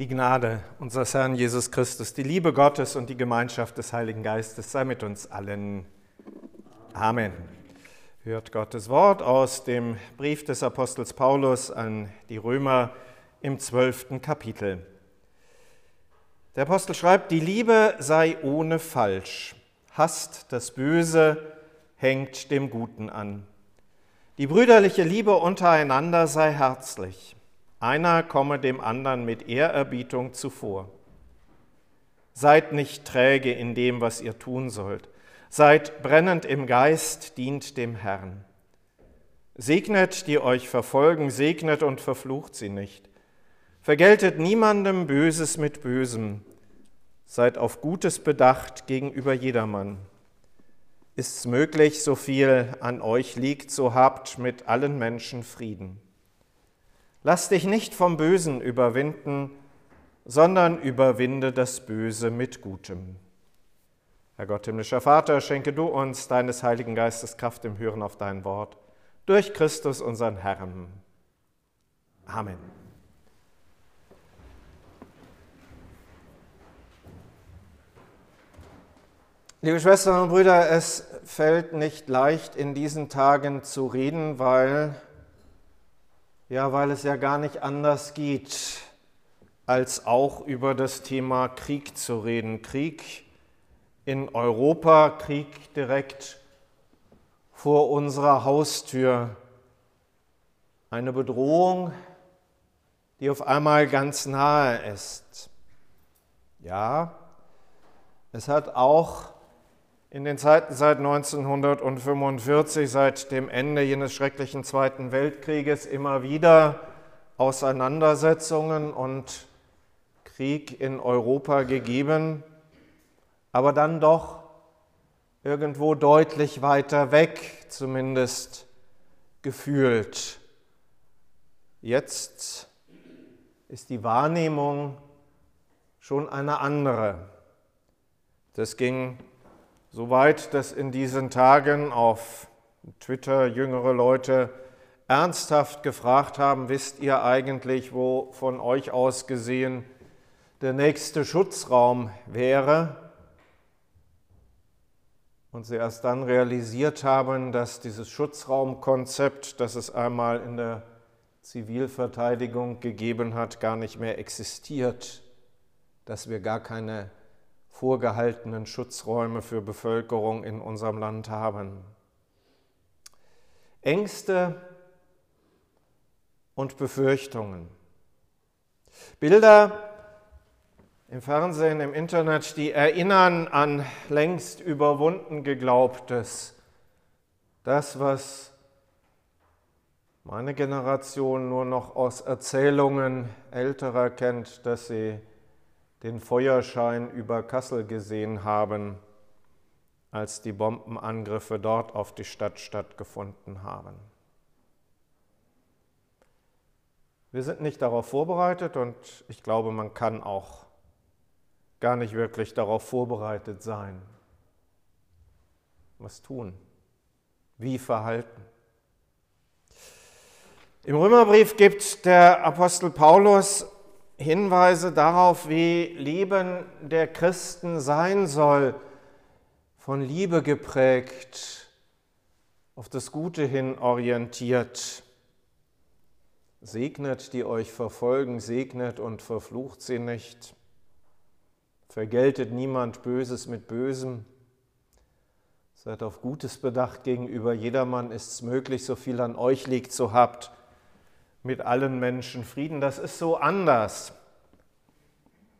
Die Gnade unseres Herrn Jesus Christus, die Liebe Gottes und die Gemeinschaft des Heiligen Geistes sei mit uns allen. Amen. Hört Gottes Wort aus dem Brief des Apostels Paulus an die Römer im zwölften Kapitel. Der Apostel schreibt, die Liebe sei ohne Falsch, hasst das Böse, hängt dem Guten an. Die brüderliche Liebe untereinander sei herzlich. Einer komme dem anderen mit Ehrerbietung zuvor. Seid nicht träge in dem, was ihr tun sollt. Seid brennend im Geist, dient dem Herrn. Segnet, die euch verfolgen, segnet und verflucht sie nicht. Vergeltet niemandem Böses mit Bösem. Seid auf Gutes bedacht gegenüber jedermann. Ist's möglich, so viel an euch liegt, so habt mit allen Menschen Frieden. Lass dich nicht vom Bösen überwinden, sondern überwinde das Böse mit Gutem. Herr Gott, himmlischer Vater, schenke du uns deines Heiligen Geistes Kraft im Hören auf dein Wort, durch Christus unseren Herrn. Amen. Liebe Schwestern und Brüder, es fällt nicht leicht in diesen Tagen zu reden, weil ja, weil es ja gar nicht anders geht, als auch über das Thema Krieg zu reden. Krieg in Europa, Krieg direkt vor unserer Haustür. Eine Bedrohung, die auf einmal ganz nahe ist. Ja, es hat auch in den Zeiten seit 1945, seit dem Ende jenes schrecklichen Zweiten Weltkrieges, immer wieder Auseinandersetzungen und Krieg in Europa gegeben, aber dann doch irgendwo deutlich weiter weg, zumindest gefühlt. Jetzt ist die Wahrnehmung schon eine andere. Das ging Soweit, dass in diesen Tagen auf Twitter jüngere Leute ernsthaft gefragt haben, wisst ihr eigentlich, wo von euch aus gesehen der nächste Schutzraum wäre? Und sie erst dann realisiert haben, dass dieses Schutzraumkonzept, das es einmal in der Zivilverteidigung gegeben hat, gar nicht mehr existiert, dass wir gar keine vorgehaltenen Schutzräume für Bevölkerung in unserem Land haben. Ängste und Befürchtungen. Bilder im Fernsehen, im Internet, die erinnern an längst überwunden geglaubtes. Das, was meine Generation nur noch aus Erzählungen älterer kennt, dass sie den Feuerschein über Kassel gesehen haben, als die Bombenangriffe dort auf die Stadt stattgefunden haben. Wir sind nicht darauf vorbereitet und ich glaube, man kann auch gar nicht wirklich darauf vorbereitet sein. Was tun? Wie verhalten? Im Römerbrief gibt der Apostel Paulus Hinweise darauf, wie Leben der Christen sein soll, von Liebe geprägt, auf das Gute hin orientiert. Segnet, die euch verfolgen, segnet und verflucht sie nicht. Vergeltet niemand Böses mit Bösem. Seid auf Gutes bedacht gegenüber jedermann, ist es möglich, so viel an euch liegt, so habt mit allen Menschen Frieden. Das ist so anders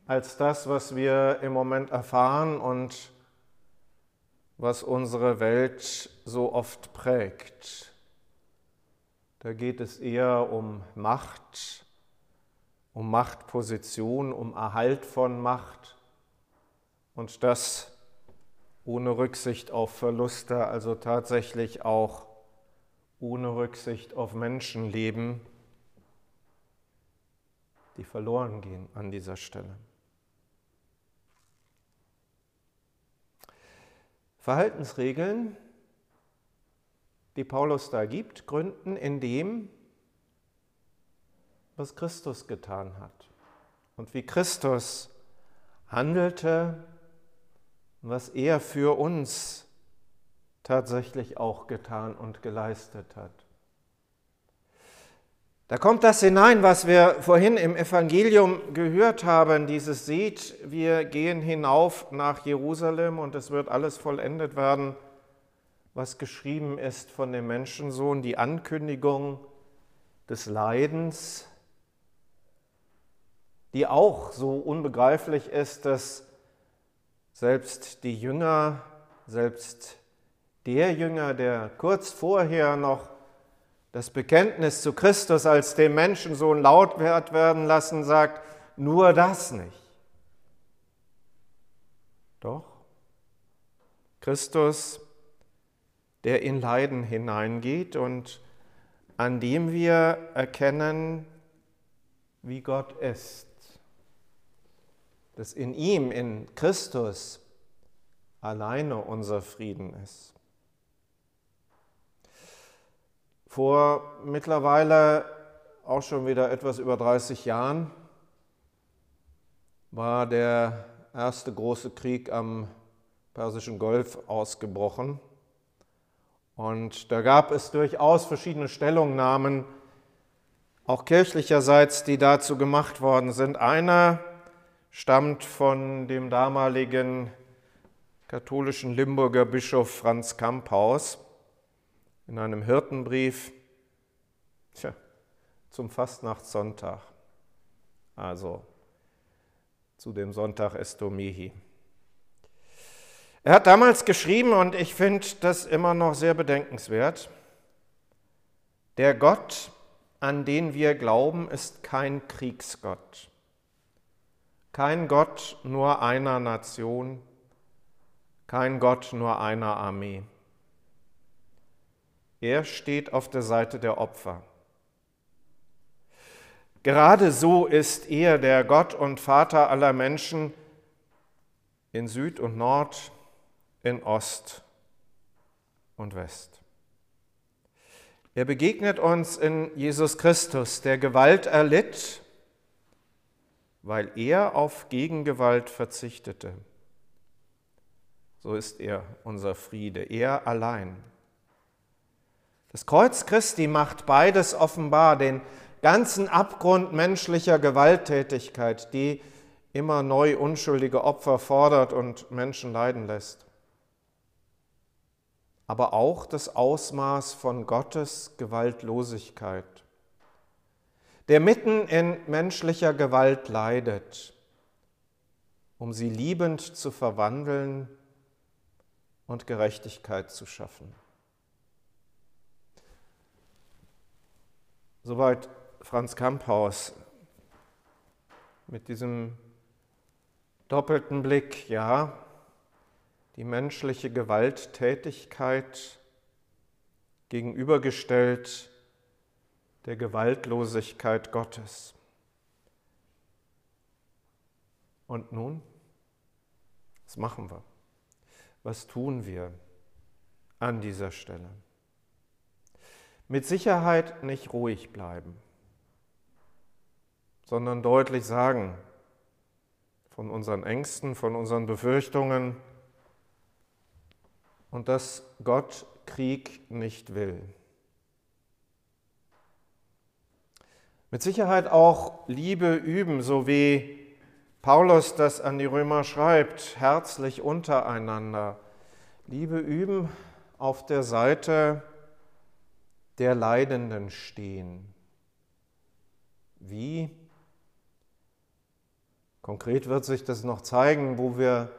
als das, was wir im Moment erfahren und was unsere Welt so oft prägt. Da geht es eher um Macht, um Machtposition, um Erhalt von Macht und das ohne Rücksicht auf Verluste, also tatsächlich auch ohne Rücksicht auf Menschenleben die verloren gehen an dieser Stelle. Verhaltensregeln, die Paulus da gibt, gründen in dem, was Christus getan hat. und wie Christus handelte was er für uns tatsächlich auch getan und geleistet hat. Da kommt das hinein, was wir vorhin im Evangelium gehört haben, dieses Seht, wir gehen hinauf nach Jerusalem und es wird alles vollendet werden, was geschrieben ist von dem Menschensohn, die Ankündigung des Leidens, die auch so unbegreiflich ist, dass selbst die Jünger, selbst der Jünger, der kurz vorher noch das Bekenntnis zu Christus als dem Menschensohn laut werden lassen, sagt, nur das nicht. Doch Christus, der in Leiden hineingeht und an dem wir erkennen, wie Gott ist, dass in ihm, in Christus, alleine unser Frieden ist. Vor mittlerweile auch schon wieder etwas über 30 Jahren war der erste große Krieg am Persischen Golf ausgebrochen. Und da gab es durchaus verschiedene Stellungnahmen, auch kirchlicherseits, die dazu gemacht worden sind. Einer stammt von dem damaligen katholischen Limburger Bischof Franz Kamphaus in einem Hirtenbrief. Tja, zum Fastnachtssonntag, also zu dem Sonntag Estomihi. Er hat damals geschrieben, und ich finde das immer noch sehr bedenkenswert, der Gott, an den wir glauben, ist kein Kriegsgott, kein Gott nur einer Nation, kein Gott nur einer Armee. Er steht auf der Seite der Opfer. Gerade so ist er der Gott und Vater aller Menschen in Süd und Nord, in Ost und West. Er begegnet uns in Jesus Christus, der Gewalt erlitt, weil er auf Gegengewalt verzichtete. So ist er unser Friede, er allein. Das Kreuz Christi macht beides offenbar, den ganzen Abgrund menschlicher Gewalttätigkeit, die immer neu unschuldige Opfer fordert und Menschen leiden lässt. Aber auch das Ausmaß von Gottes Gewaltlosigkeit, der mitten in menschlicher Gewalt leidet, um sie liebend zu verwandeln und Gerechtigkeit zu schaffen. Soweit Franz Kamphaus mit diesem doppelten Blick, ja, die menschliche Gewalttätigkeit gegenübergestellt der Gewaltlosigkeit Gottes. Und nun, was machen wir? Was tun wir an dieser Stelle? Mit Sicherheit nicht ruhig bleiben, sondern deutlich sagen von unseren Ängsten, von unseren Befürchtungen und dass Gott Krieg nicht will. Mit Sicherheit auch Liebe üben, so wie Paulus das an die Römer schreibt, herzlich untereinander. Liebe üben auf der Seite der Leidenden stehen. Wie? Konkret wird sich das noch zeigen, wo wir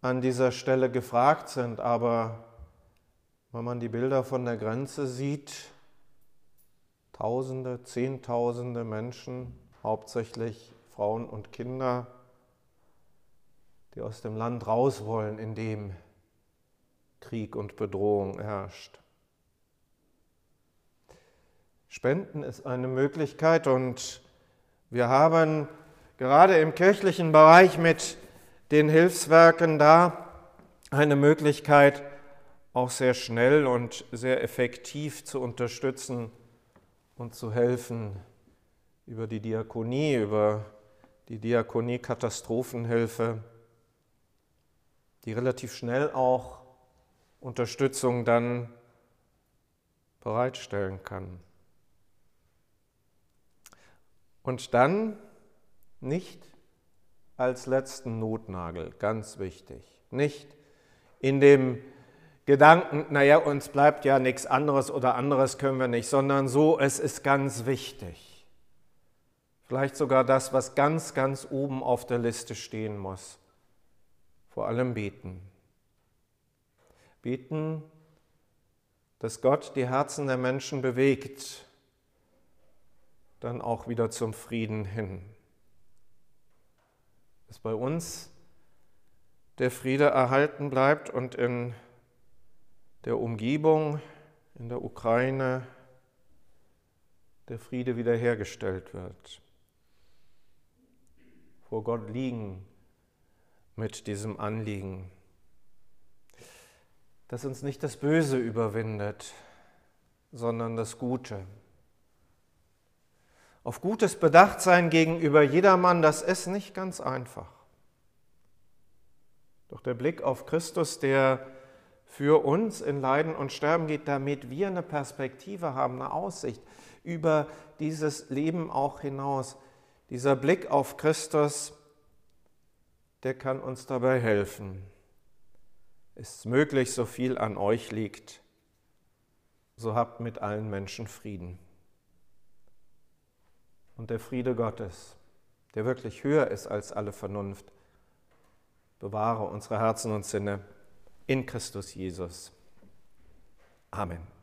an dieser Stelle gefragt sind, aber wenn man die Bilder von der Grenze sieht, Tausende, Zehntausende Menschen, hauptsächlich Frauen und Kinder, die aus dem Land raus wollen, in dem Krieg und Bedrohung herrscht. Spenden ist eine Möglichkeit und wir haben gerade im kirchlichen Bereich mit den Hilfswerken da eine Möglichkeit, auch sehr schnell und sehr effektiv zu unterstützen und zu helfen über die Diakonie, über die Diakonie Katastrophenhilfe, die relativ schnell auch Unterstützung dann bereitstellen kann. Und dann nicht als letzten Notnagel, ganz wichtig, nicht in dem Gedanken, naja, uns bleibt ja nichts anderes oder anderes können wir nicht, sondern so, es ist ganz wichtig. Vielleicht sogar das, was ganz, ganz oben auf der Liste stehen muss. Vor allem beten. Beten, dass Gott die Herzen der Menschen bewegt, dann auch wieder zum Frieden hin. Dass bei uns der Friede erhalten bleibt und in der Umgebung, in der Ukraine, der Friede wiederhergestellt wird. Vor Gott liegen mit diesem Anliegen. Dass uns nicht das Böse überwindet, sondern das Gute. Auf Gutes bedacht sein gegenüber jedermann, das ist nicht ganz einfach. Doch der Blick auf Christus, der für uns in Leiden und Sterben geht, damit wir eine Perspektive haben, eine Aussicht über dieses Leben auch hinaus. Dieser Blick auf Christus, der kann uns dabei helfen. Ist möglich, so viel an euch liegt, so habt mit allen Menschen Frieden. Und der Friede Gottes, der wirklich höher ist als alle Vernunft, bewahre unsere Herzen und Sinne in Christus Jesus. Amen.